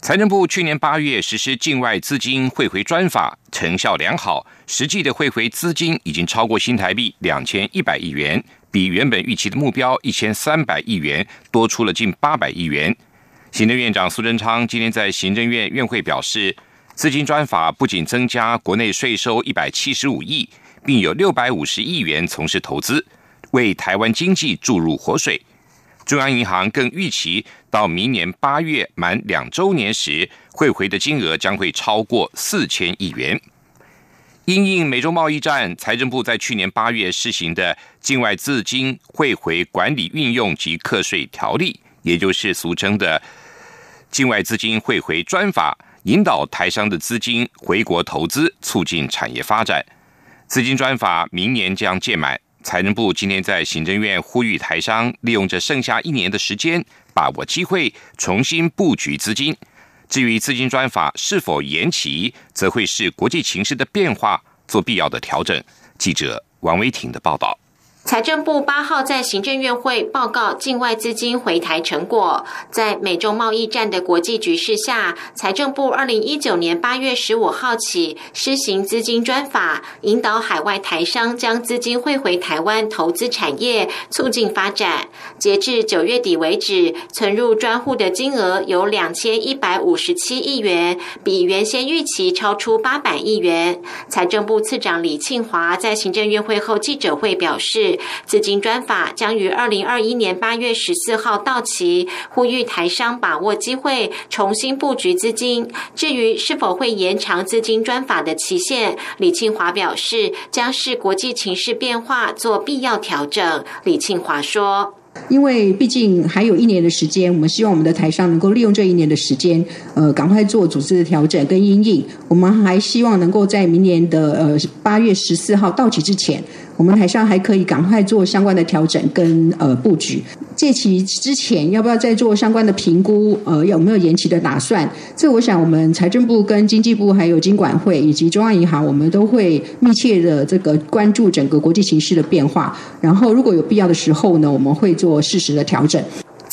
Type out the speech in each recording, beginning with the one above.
财政部去年八月实施境外资金汇回专法，成效良好，实际的汇回资金已经超过新台币两千一百亿元，比原本预期的目标一千三百亿元多出了近八百亿元。行政院长苏贞昌今天在行政院院会表示，资金专法不仅增加国内税收一百七十五亿，并有六百五十亿元从事投资，为台湾经济注入活水。中央银行更预期，到明年八月满两周年时，汇回的金额将会超过四千亿元。因应美洲贸易战，财政部在去年八月施行的境外资金汇回管理运用及课税条例，也就是俗称的境外资金汇回专法，引导台商的资金回国投资，促进产业发展。资金专法明年将届满。财政部今天在行政院呼吁台商利用这剩下一年的时间，把握机会重新布局资金。至于资金专法是否延期，则会视国际情势的变化做必要的调整。记者王维婷的报道。财政部八号在行政院会报告境外资金回台成果。在美中贸易战的国际局势下，财政部二零一九年八月十五号起施行资金专法，引导海外台商将资金汇回台湾投资产业，促进发展。截至九月底为止，存入专户的金额有两千一百五十七亿元，比原先预期超出八百亿元。财政部次长李庆华在行政院会后记者会表示。资金专法将于二零二一年八月十四号到期，呼吁台商把握机会重新布局资金。至于是否会延长资金专法的期限，李庆华表示将视国际情势变化做必要调整。李庆华说。因为毕竟还有一年的时间，我们希望我们的台商能够利用这一年的时间，呃，赶快做组织的调整跟应应。我们还希望能够在明年的呃八月十四号到期之前，我们台上还可以赶快做相关的调整跟呃布局。借期之前要不要再做相关的评估？呃，有没有延期的打算？这我想我们财政部跟经济部还有经管会以及中央银行，我们都会密切的这个关注整个国际形势的变化。然后如果有必要的时候呢，我们会做适时的调整。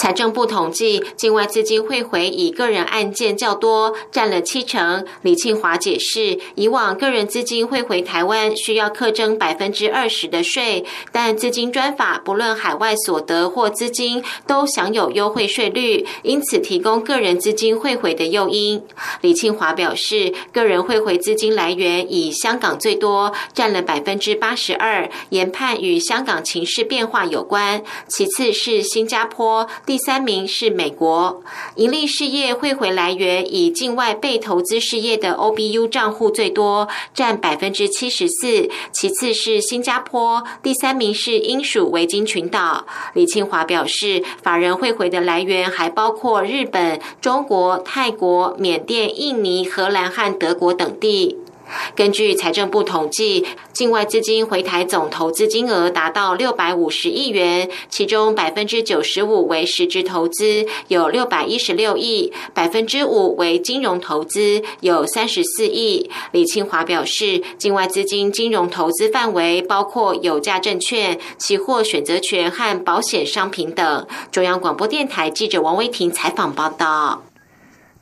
财政部统计，境外资金汇回以个人案件较多，占了七成。李庆华解释，以往个人资金汇回台湾需要课征百分之二十的税，但资金专法不论海外所得或资金都享有优惠税率，因此提供个人资金汇回的诱因。李庆华表示，个人汇回资金来源以香港最多，占了百分之八十二，研判与香港情势变化有关。其次是新加坡。第三名是美国盈利事业汇回来源以境外被投资事业的 OBU 账户最多，占百分之七十四。其次是新加坡，第三名是英属维京群岛。李庆华表示，法人汇回的来源还包括日本、中国、泰国、缅甸、印尼、荷兰和德国等地。根据财政部统计，境外资金回台总投资金额达到六百五十亿元，其中百分之九十五为实质投资，有六百一十六亿；百分之五为金融投资，有三十四亿。李清华表示，境外资金金融投资范围包括有价证券、期货选择权和保险商品等。中央广播电台记者王威婷采访报道。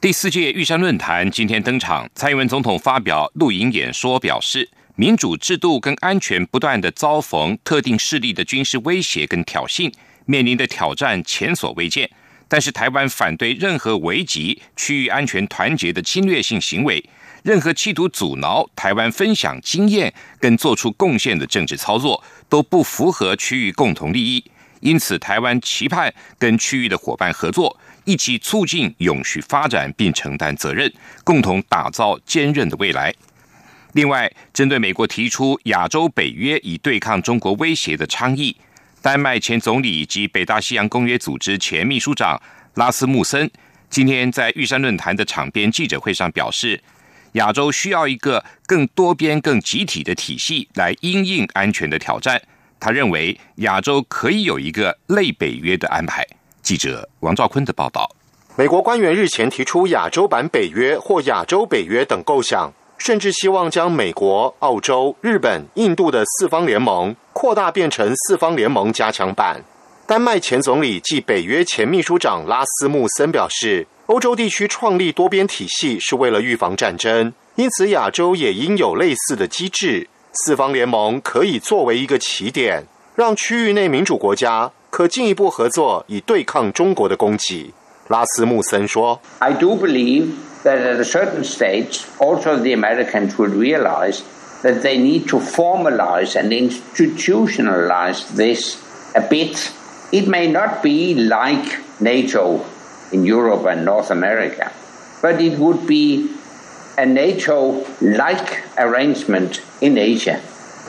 第四届玉山论坛今天登场，蔡英文总统发表录影演说，表示民主制度跟安全不断的遭逢特定势力的军事威胁跟挑衅，面临的挑战前所未见。但是台湾反对任何危及区域安全团结的侵略性行为，任何企图阻挠台湾分享经验跟做出贡献的政治操作，都不符合区域共同利益。因此，台湾期盼跟区域的伙伴合作。一起促进永续发展，并承担责任，共同打造坚韧的未来。另外，针对美国提出亚洲北约以对抗中国威胁的倡议，丹麦前总理以及北大西洋公约组织前秘书长拉斯穆森今天在玉山论坛的场边记者会上表示，亚洲需要一个更多边、更集体的体系来应应安全的挑战。他认为亚洲可以有一个类北约的安排。记者王兆坤的报道。美国官员日前提出亚洲版北约或亚洲北约等构想，甚至希望将美国、澳洲、日本、印度的四方联盟扩大变成四方联盟加强版。丹麦前总理暨北约前秘书长拉斯穆森表示，欧洲地区创立多边体系是为了预防战争，因此亚洲也应有类似的机制。四方联盟可以作为一个起点，让区域内民主国家可进一步合作，以对抗中国的攻击。拉斯穆森说：“I do believe that at a certain stage, also the Americans will realize that they need to formalize and institutionalize this a bit. It may not be like NATO in Europe and North America, but it would be a NATO-like arrangement in Asia.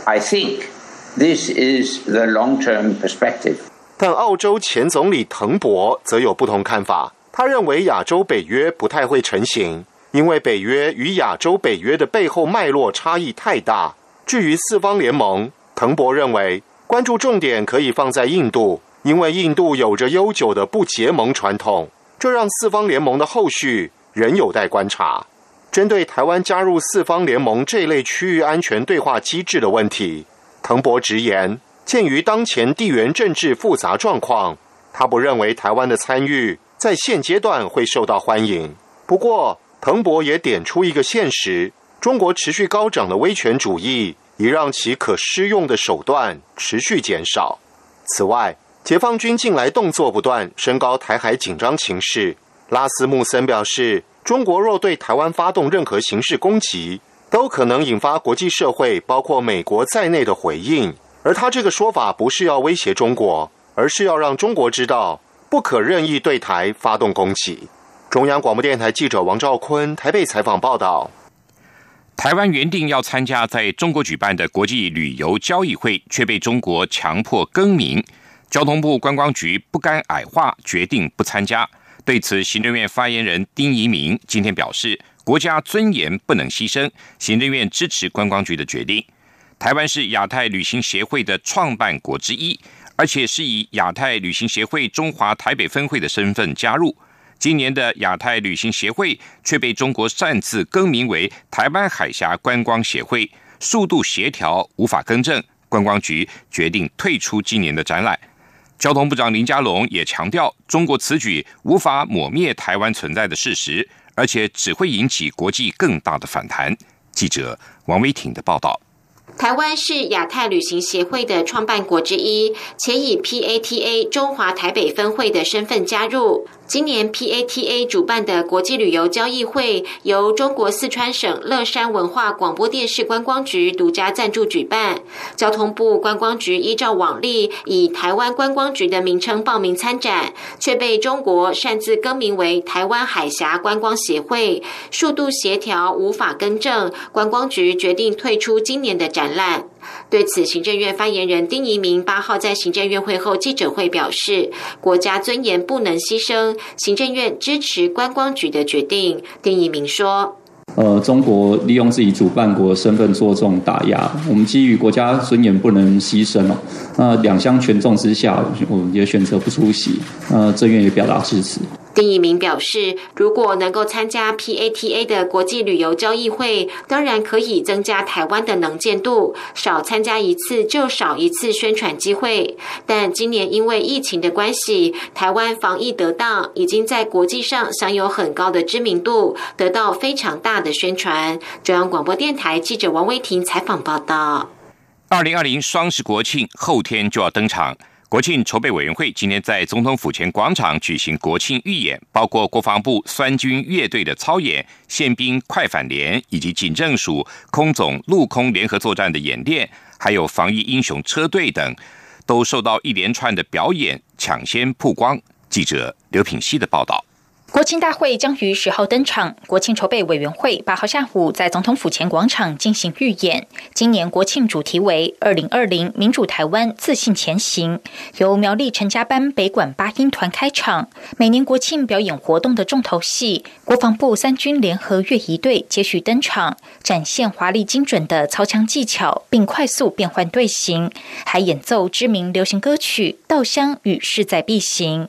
I think this is the long-term perspective.” 但澳洲前总理滕博则有不同看法。他认为亚洲北约不太会成型，因为北约与亚洲北约的背后脉络差异太大。至于四方联盟，滕博认为关注重点可以放在印度，因为印度有着悠久的不结盟传统，这让四方联盟的后续仍有待观察。针对台湾加入四方联盟这类区域安全对话机制的问题，滕博直言。鉴于当前地缘政治复杂状况，他不认为台湾的参与在现阶段会受到欢迎。不过，彭博也点出一个现实：中国持续高涨的威权主义，已让其可施用的手段持续减少。此外，解放军近来动作不断，升高台海紧张情势。拉斯穆森表示，中国若对台湾发动任何形式攻击，都可能引发国际社会，包括美国在内的回应。而他这个说法不是要威胁中国，而是要让中国知道不可任意对台发动攻击。中央广播电台记者王兆坤台北采访报道：台湾原定要参加在中国举办的国际旅游交易会，却被中国强迫更名。交通部观光局不甘矮化，决定不参加。对此，行政院发言人丁仪明今天表示：“国家尊严不能牺牲，行政院支持观光局的决定。”台湾是亚太旅行协会的创办国之一，而且是以亚太旅行协会中华台北分会的身份加入。今年的亚太旅行协会却被中国擅自更名为台湾海峡观光协会，速度协调无法更正，观光局决定退出今年的展览。交通部长林佳龙也强调，中国此举无法抹灭台湾存在的事实，而且只会引起国际更大的反弹。记者王威挺的报道。台湾是亚太旅行协会的创办国之一，且以 PATA 中华台北分会的身份加入。今年 PATA 主办的国际旅游交易会，由中国四川省乐山文化广播电视观光局独家赞助举办。交通部观光局依照往例，以台湾观光局的名称报名参展，却被中国擅自更名为台湾海峡观光协会，数度协调无法更正，观光局决定退出今年的展览。对此，行政院发言人丁仪明八号在行政院会后记者会表示，国家尊严不能牺牲，行政院支持观光局的决定。丁仪明说：“呃，中国利用自己主办国身份做这种打压，我们基于国家尊严不能牺牲哦。那两相权重之下，我们也选择不出席。呃，政院也表达支持。”丁一鸣表示，如果能够参加 PATA 的国际旅游交易会，当然可以增加台湾的能见度，少参加一次就少一次宣传机会。但今年因为疫情的关系，台湾防疫得当，已经在国际上享有很高的知名度，得到非常大的宣传。中央广播电台记者王威婷采访报道。二零二零双十国庆后天就要登场。国庆筹备委员会今天在总统府前广场举行国庆预演，包括国防部三军乐队的操演、宪兵快反连以及警政署空总陆空联合作战的演练，还有防疫英雄车队等，都受到一连串的表演抢先曝光。记者刘品希的报道。国庆大会将于十号登场。国庆筹备委员会八号下午在总统府前广场进行预演。今年国庆主题为“二零二零民主台湾自信前行”，由苗栗陈家班北管八音团开场。每年国庆表演活动的重头戏，国防部三军联合乐仪队接续登场，展现华丽精准的操枪技巧，并快速变换队形，还演奏知名流行歌曲《稻香》与《势在必行》。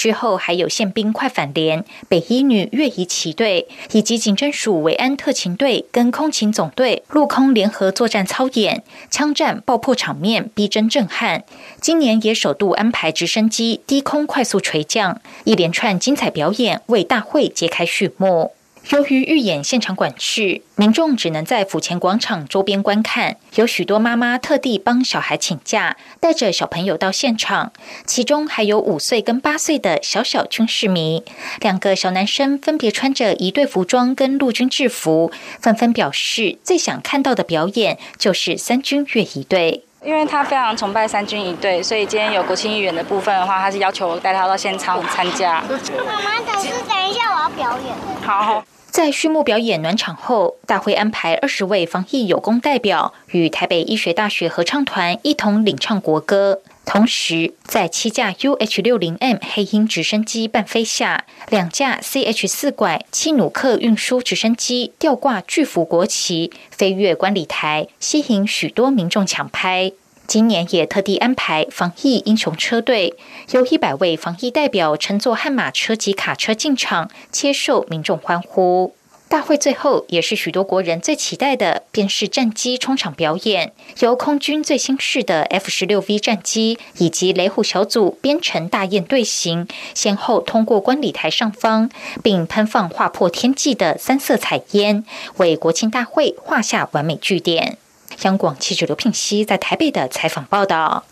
之后还有宪兵快反连、北一女越仪骑队以及警侦署维安特勤队跟空勤总队陆空联合作战操演，枪战爆破场面逼真震撼。今年也首度安排直升机低空快速垂降，一连串精彩表演为大会揭开序幕。由于预演现场管制，民众只能在府前广场周边观看。有许多妈妈特地帮小孩请假，带着小朋友到现场，其中还有五岁跟八岁的小小军事迷。两个小男生分别穿着一队服装跟陆军制服，纷纷表示最想看到的表演就是三军乐仪队。因为他非常崇拜三军一队，所以今天有国庆议员的部分的话，他是要求我带他到现场参加。妈妈，等是等一下我要表演。好。在序幕表演暖场后，大会安排二十位防疫有功代表与台北医学大学合唱团一同领唱国歌。同时，在七架 UH 六零 M 黑鹰直升机伴飞下，两架 CH 四拐七努克运输直升机吊挂巨幅国旗飞越观礼台，吸引许多民众抢拍。今年也特地安排防疫英雄车队，由一百位防疫代表乘坐悍马车及卡车进场，接受民众欢呼。大会最后也是许多国人最期待的，便是战机冲场表演，由空军最新式的 F 十六 V 战机以及雷虎小组编成大雁队形，先后通过观礼台上方，并喷放划破天际的三色彩烟，为国庆大会画下完美句点。央广记者刘聘熙在台北的采访报道：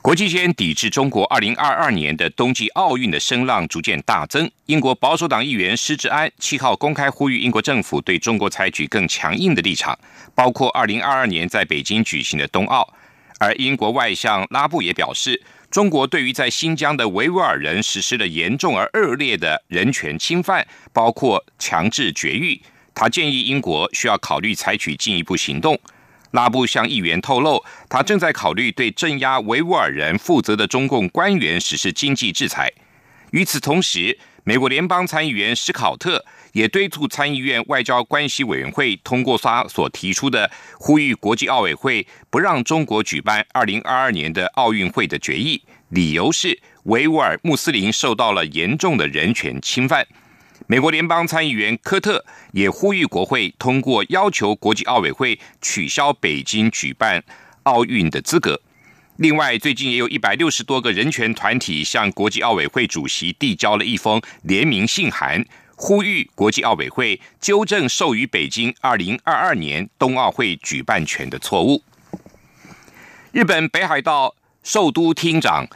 国际间抵制中国二零二二年的冬季奥运的声浪逐渐大增。英国保守党议员施志安七号公开呼吁英国政府对中国采取更强硬的立场，包括二零二二年在北京举行的冬奥。而英国外相拉布也表示，中国对于在新疆的维吾尔人实施了严重而恶劣的人权侵犯，包括强制绝育。他建议英国需要考虑采取进一步行动。拉布向议员透露，他正在考虑对镇压维吾尔人负责的中共官员实施经济制裁。与此同时，美国联邦参议员史考特也敦促参议院外交关系委员会通过他所提出的呼吁国际奥委会不让中国举办二零二二年的奥运会的决议，理由是维吾尔穆斯林受到了严重的人权侵犯。美国联邦参议员科特也呼吁国会通过要求国际奥委会取消北京举办奥运的资格。另外，最近也有一百六十多个人权团体向国际奥委会主席递交了一封联名信函，呼吁国际奥委会纠正授予北京二零二二年冬奥会举办权的错误。日本北海道首都厅长。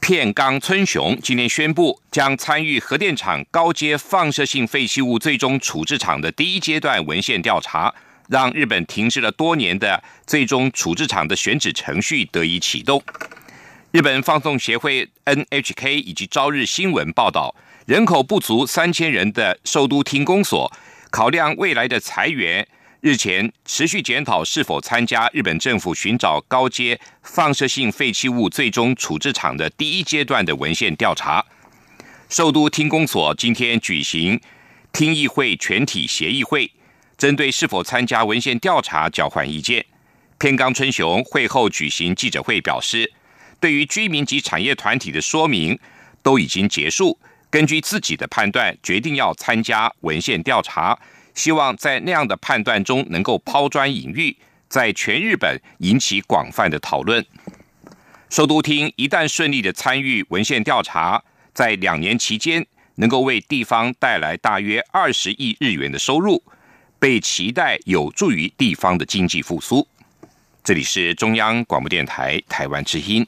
片冈村雄今天宣布，将参与核电厂高阶放射性废弃物最终处置厂的第一阶段文献调查，让日本停滞了多年的最终处置厂的选址程序得以启动。日本放送协会 NHK 以及朝日新闻报道，人口不足三千人的首都厅公所，考量未来的裁员。日前持续检讨是否参加日本政府寻找高阶放射性废弃物最终处置厂的第一阶段的文献调查。首都听公所今天举行听议会全体协议会，针对是否参加文献调查交换意见。片冈春雄会后举行记者会表示，对于居民及产业团体的说明都已经结束，根据自己的判断决定要参加文献调查。希望在那样的判断中能够抛砖引玉，在全日本引起广泛的讨论。首都厅一旦顺利的参与文献调查，在两年期间能够为地方带来大约二十亿日元的收入，被期待有助于地方的经济复苏。这里是中央广播电台台湾之音。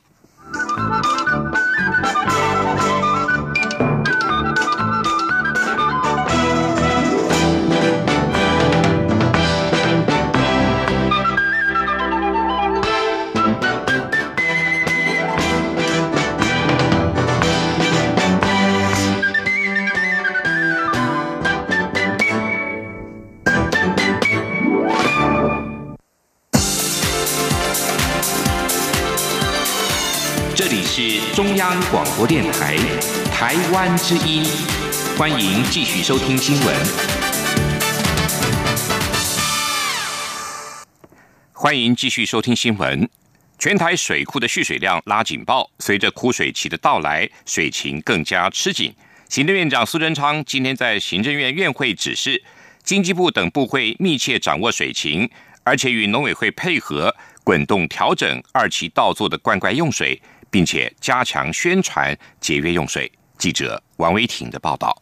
中央广播电台台湾之音，欢迎继续收听新闻。欢迎继续收听新闻。全台水库的蓄水量拉警报，随着枯水期的到来，水情更加吃紧。行政院长苏贞昌今天在行政院院会指示，经济部等部会密切掌握水情，而且与农委会配合，滚动调整二期稻作的灌溉用水，并且加强宣传节约用水。记者王维挺的报道。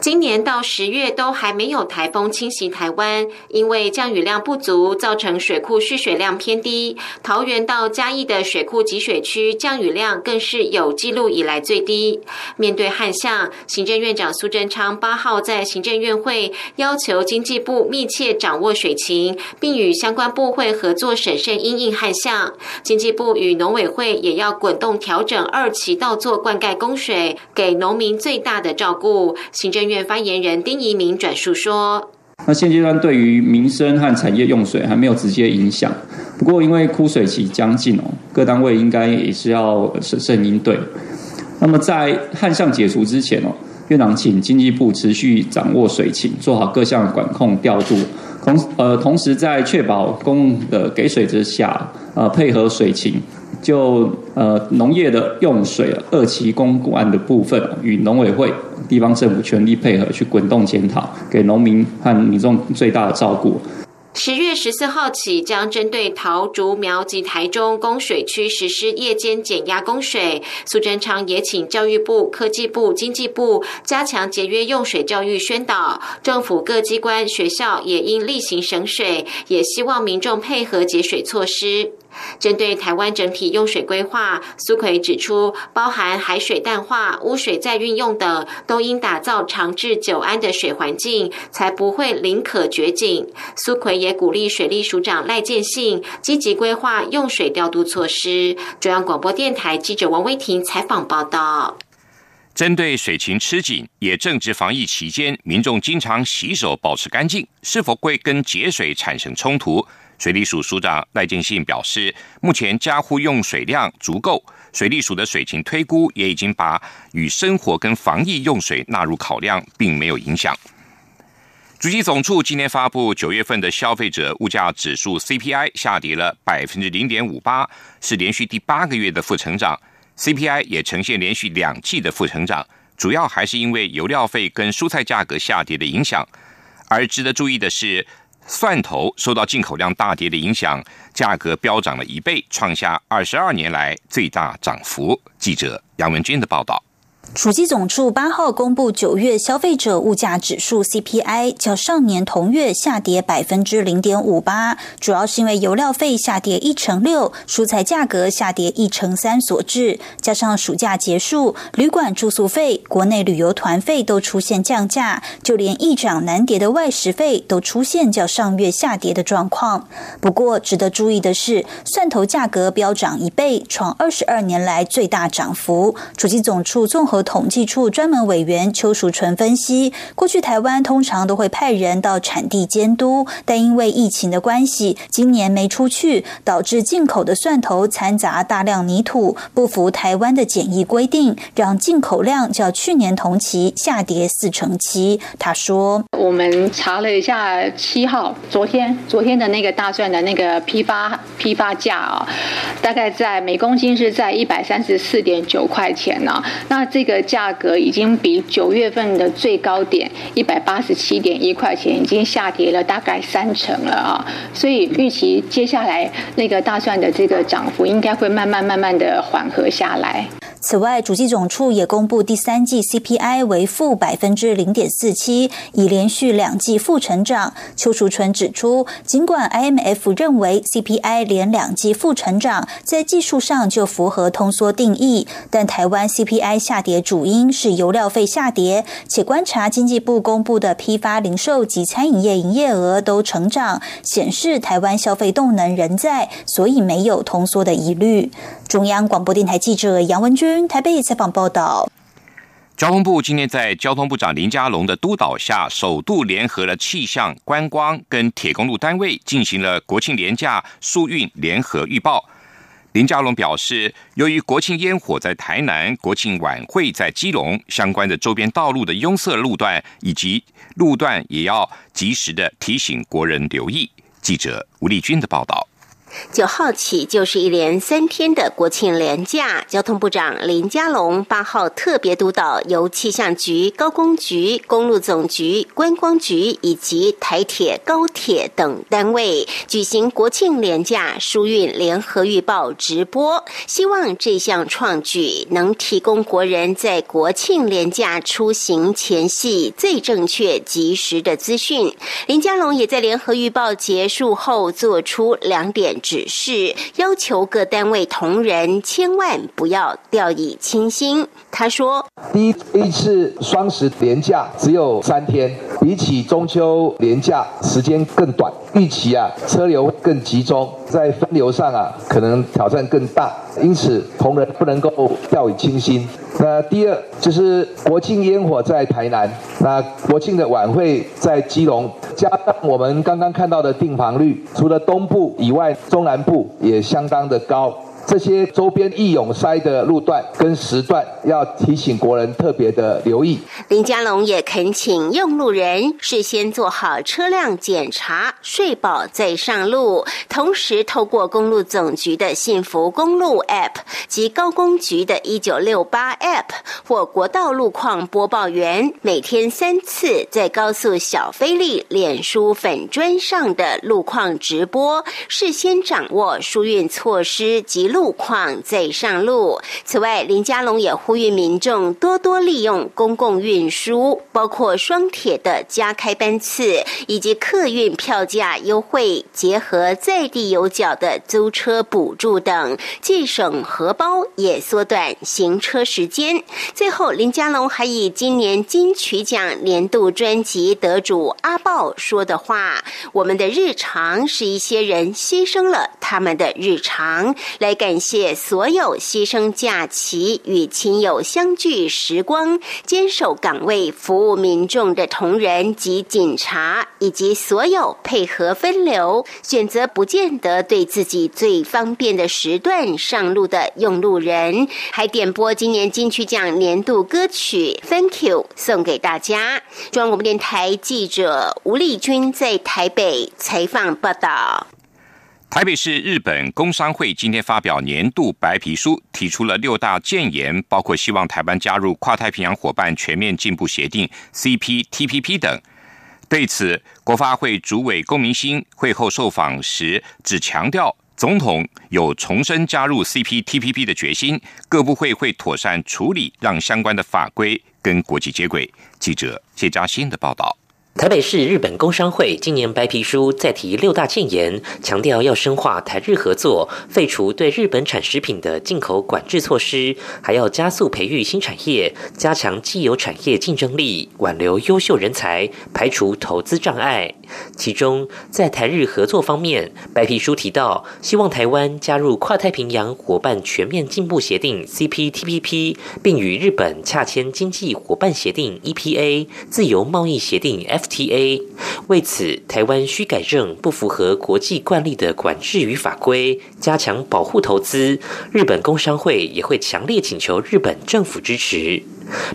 今年到十月都还没有台风侵袭台湾，因为降雨量不足，造成水库蓄水量偏低。桃园到嘉义的水库集水区降雨量更是有记录以来最低。面对旱象，行政院长苏贞昌八号在行政院会要求经济部密切掌握水情，并与相关部会合作审慎因应旱象。经济部与农委会也要滚动调整二期稻作灌溉供水，给农民最大的照顾。行政院发言人丁仪明转述说：“那现阶段对于民生和产业用水还没有直接影响，不过因为枯水期将近哦，各单位应该也是要审慎应对。那么在旱象解除之前哦，院长请经济部持续掌握水情，做好各项管控调度，同呃同时在确保公共的给水之下，呃配合水情。”就呃农业的用水二期公管的部分，与农委会、地方政府全力配合，去滚动检讨，给农民和民众最大的照顾。十月十四号起，将针对桃竹苗及台中供水区实施夜间减压供水。苏贞昌也请教育部、科技部、经济部加强节约用水教育宣导，政府各机关、学校也应例行省水，也希望民众配合节水措施。针对台湾整体用水规划，苏奎指出，包含海水淡化、污水再运用等，都应打造长治久安的水环境，才不会临可绝井。苏奎也鼓励水利署长赖建信积极规划用水调度措施。中央广播电台记者王威婷采访报道。针对水情吃紧，也正值防疫期间，民众经常洗手保持干净，是否会跟节水产生冲突？水利署署长赖建信表示，目前家户用水量足够，水利署的水情推估也已经把与生活跟防疫用水纳入考量，并没有影响。主机总处今天发布九月份的消费者物价指数 CPI 下跌了百分之零点五八，是连续第八个月的负成长，CPI 也呈现连续两季的负成长，主要还是因为油料费跟蔬菜价格下跌的影响。而值得注意的是。蒜头受到进口量大跌的影响，价格飙涨了一倍，创下二十二年来最大涨幅。记者杨文军的报道。统计总处八号公布九月消费者物价指数 CPI，较上年同月下跌百分之零点五八，主要是因为油料费下跌一成六，蔬菜价格下跌一成三所致。加上暑假结束，旅馆住宿费、国内旅游团费都出现降价，就连一涨难跌的外食费都出现较上月下跌的状况。不过，值得注意的是，蒜头价格飙涨一倍，创二十二年来最大涨幅。统计总处综合。统计处专门委员邱淑纯分析，过去台湾通常都会派人到产地监督，但因为疫情的关系，今年没出去，导致进口的蒜头掺杂大量泥土，不符台湾的检疫规定，让进口量较去年同期下跌四成七。他说：“我们查了一下七号，昨天昨天的那个大蒜的那个批发批发价啊，大概在每公斤是在一百三十四点九块钱呢。那这价格已经比九月份的最高点一百八十七点一块钱已经下跌了大概三成了啊，所以预期接下来那个大蒜的这个涨幅应该会慢慢慢慢的缓和下来。此外，主计总处也公布第三季 CPI 为负百分之零点四七，已连续两季负成长。邱淑纯指出，尽管 IMF 认为 CPI 连两季负成长，在技术上就符合通缩定义，但台湾 CPI 下跌主因是油料费下跌，且观察经济部公布的批发、零售及餐饮业营业额都成长，显示台湾消费动能仍在，所以没有通缩的疑虑。中央广播电台记者杨文君。台北采访报道，交通部今天在交通部长林佳龙的督导下，首度联合了气象、观光跟铁公路单位，进行了国庆廉价疏运联合预报。林佳龙表示，由于国庆烟火在台南，国庆晚会在基隆，相关的周边道路的拥塞路段以及路段也要及时的提醒国人留意。记者吴丽君的报道。九号起就是一连三天的国庆连假，交通部长林佳龙八号特别督导由气象局、高工局、公路总局、观光局以及台铁、高铁等单位举行国庆连假疏运联合预报直播，希望这项创举能提供国人在国庆连假出行前夕最正确及时的资讯。林佳龙也在联合预报结束后做出两点。指示要求各单位同仁千万不要掉以轻心。他说：“第一一次双十连假只有三天，比起中秋连假时间更短，预期啊车流更集中，在分流上啊可能挑战更大，因此同仁不能够掉以轻心。那第二就是国庆烟火在台南，那国庆的晚会在基隆，加上我们刚刚看到的订房率，除了东部以外。”中南部也相当的高。这些周边易涌塞的路段跟时段，要提醒国人特别的留意。林佳龙也恳请用路人事先做好车辆检查，睡饱再上路。同时，透过公路总局的幸福公路 App 及高工局的一九六八 App 或国道路况播报员，每天三次在高速小飞利脸书粉砖上的路况直播，事先掌握疏运措施及路。路况再上路。此外，林佳龙也呼吁民众多多利用公共运输，包括双铁的加开班次以及客运票价优惠，结合在地有缴的租车补助等，既省荷包也缩短行车时间。最后，林佳龙还以今年金曲奖年度专辑得主阿豹说的话：“我们的日常是一些人牺牲了他们的日常来改。”感谢所有牺牲假期与亲友相聚时光、坚守岗位服务民众的同仁及警察，以及所有配合分流、选择不见得对自己最方便的时段上路的用路人。还点播今年金曲奖年度歌曲《Thank You》送给大家。中央广播电台记者吴丽君在台北采访报道。台北市日本工商会今天发表年度白皮书，提出了六大建言，包括希望台湾加入跨太平洋伙伴全面进步协定 （CPTPP） 等。对此，国发会主委龚明鑫会后受访时只强调，总统有重申加入 CPTPP 的决心，各部会会妥善处理，让相关的法规跟国际接轨。记者谢嘉欣的报道。台北市日本工商会今年白皮书再提六大建言，强调要深化台日合作，废除对日本产食品的进口管制措施，还要加速培育新产业，加强既有产业竞争力，挽留优秀人才，排除投资障碍。其中，在台日合作方面，白皮书提到，希望台湾加入跨太平洋伙伴全面进步协定 （CPTPP），并与日本洽签经济伙伴协定 （EPA）、自由贸易协定 （F）。T.A. 为此，台湾需改正不符合国际惯例的管制与法规，加强保护投资。日本工商会也会强烈请求日本政府支持。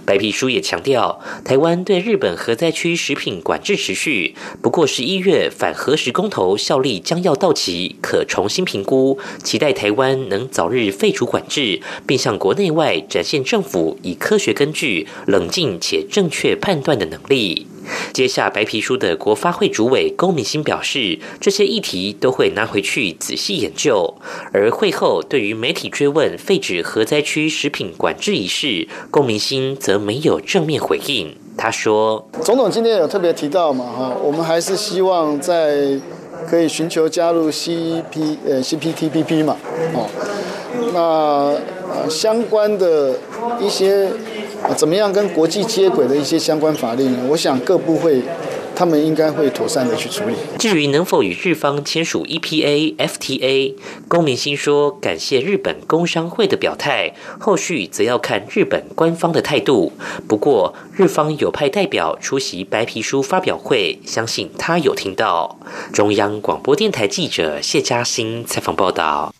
白皮书也强调，台湾对日本核灾区食品管制持续，不过十一月反核实公投效力将要到期，可重新评估。期待台湾能早日废除管制，并向国内外展现政府以科学根据、冷静且正确判断的能力。接下白皮书的国发会主委龚明鑫表示，这些议题都会拿回去仔细研究。而会后对于媒体追问废止核灾区食品管制一事，龚明鑫则没有正面回应。他说：“总统今天有特别提到嘛，哈，我们还是希望在可以寻求加入 CP 呃 CPTPP 嘛，哦，那呃相关的一些。”怎么样跟国际接轨的一些相关法令？我想各部会他们应该会妥善的去处理。至于能否与日方签署 EPA、FTA，龚明鑫说感谢日本工商会的表态，后续则要看日本官方的态度。不过日方有派代表出席白皮书发表会，相信他有听到。中央广播电台记者谢嘉欣采访报道。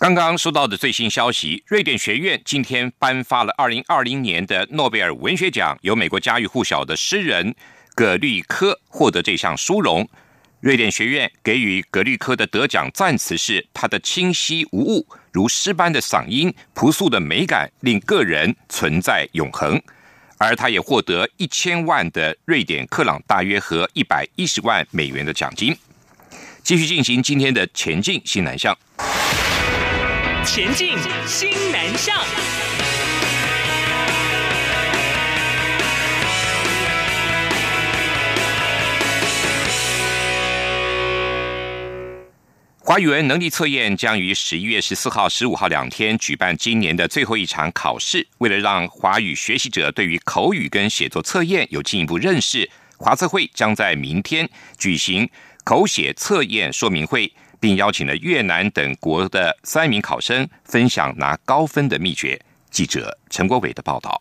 刚刚收到的最新消息，瑞典学院今天颁发了二零二零年的诺贝尔文学奖，由美国家喻户晓的诗人葛律科获得这项殊荣。瑞典学院给予葛律科的得奖赞词是：他的清晰无误，如诗般的嗓音，朴素的美感，令个人存在永恒。而他也获得一千万的瑞典克朗，大约和一百一十万美元的奖金。继续进行今天的前进新南向。前进，新南向。华语文能力测验将于十一月十四号、十五号两天举办今年的最后一场考试。为了让华语学习者对于口语跟写作测验有进一步认识，华测会将在明天举行口写测验说明会。并邀请了越南等国的三名考生分享拿高分的秘诀。记者陈国伟的报道。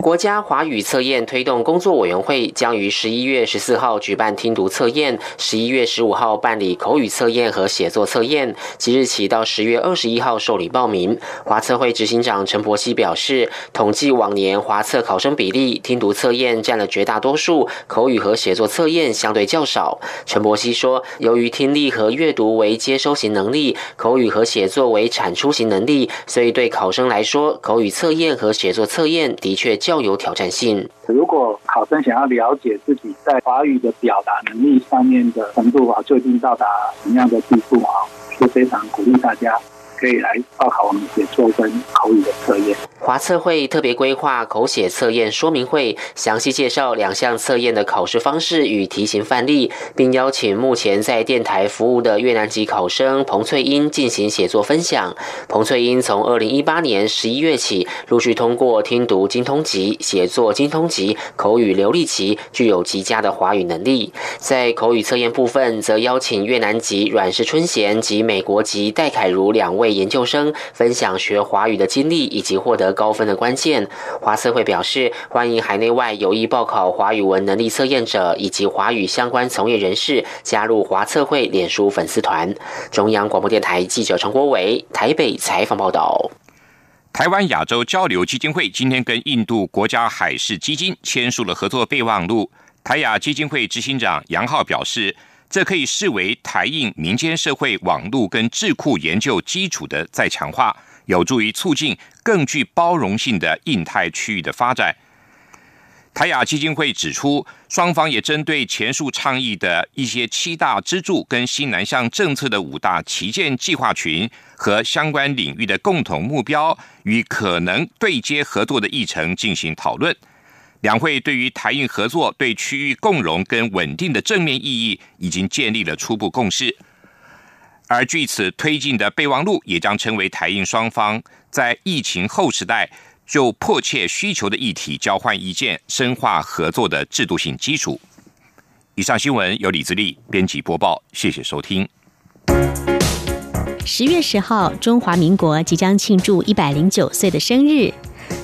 国家华语测验推动工作委员会将于十一月十四号举办听读测验，十一月十五号办理口语测验和写作测验，即日起到十月二十一号受理报名。华测会执行长陈伯希表示，统计往年华测考生比例，听读测验占了绝大多数，口语和写作测验相对较少。陈伯希说，由于听力和阅读为接收型能力，口语和写作为产出型能力，所以对考生来说，口语测验和写作测验的确。较有挑战性。如果考生想要了解自己在华语的表达能力上面的程度啊，究竟到达什么样的地步啊，是非常鼓励大家。可以来报考我们写作跟口语的测验。华测会特别规划口写测验说明会，详细介绍两项测验的考试方式与题型范例，并邀请目前在电台服务的越南籍考生彭翠英进行写作分享。彭翠英从二零一八年十一月起，陆续通过听读精通级、写作精通级、口语流利级，具有极佳的华语能力。在口语测验部分，则邀请越南籍阮氏春贤及美国籍戴凯如两位。研究生分享学华语的经历以及获得高分的关键。华测会表示，欢迎海内外有意报考华语文能力测验者以及华语相关从业人士加入华测会脸书粉丝团。中央广播电台记者陈国伟台北采访报道。台湾亚洲交流基金会今天跟印度国家海事基金签署了合作备忘录。台亚基金会执行长杨浩表示。这可以视为台印民间社会网络跟智库研究基础的再强化，有助于促进更具包容性的印太区域的发展。台亚基金会指出，双方也针对前述倡议的一些七大支柱跟新南向政策的五大旗舰计划群和相关领域的共同目标与可能对接合作的议程进行讨论。两会对于台印合作对区域共荣跟稳定的正面意义，已经建立了初步共识。而据此推进的备忘录，也将成为台印双方在疫情后时代就迫切需求的议题交换意见、深化合作的制度性基础。以上新闻由李自力编辑播报，谢谢收听。十月十号，中华民国即将庆祝一百零九岁的生日。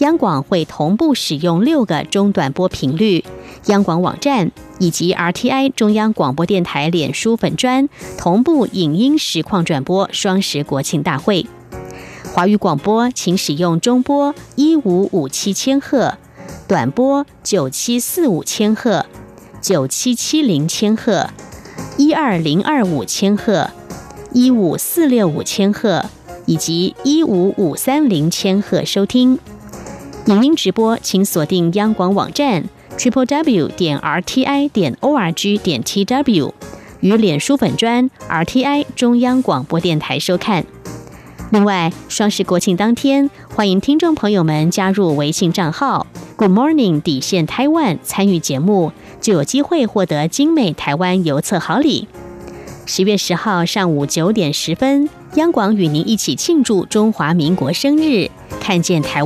央广会同步使用六个中短波频率，央广网站。以及 RTI 中央广播电台脸书粉专同步影音实况转播双十国庆大会。华语广播请使用中波一五五七千赫，短波九七四五千赫、九七七零千赫、一二零二五千赫、一五四六五千赫以及一五五三零千赫收听。影音直播请锁定央广网站。triple w 点 r t i 点 o r g 点 t w 与脸书粉专 r t i 中央广播电台收看。另外，双十国庆当天，欢迎听众朋友们加入微信账号 Good Morning 底线台湾参与节目，就有机会获得精美台湾邮册好礼。十月十号上午九点十分，央广与您一起庆祝中华民国生日，看见台湾。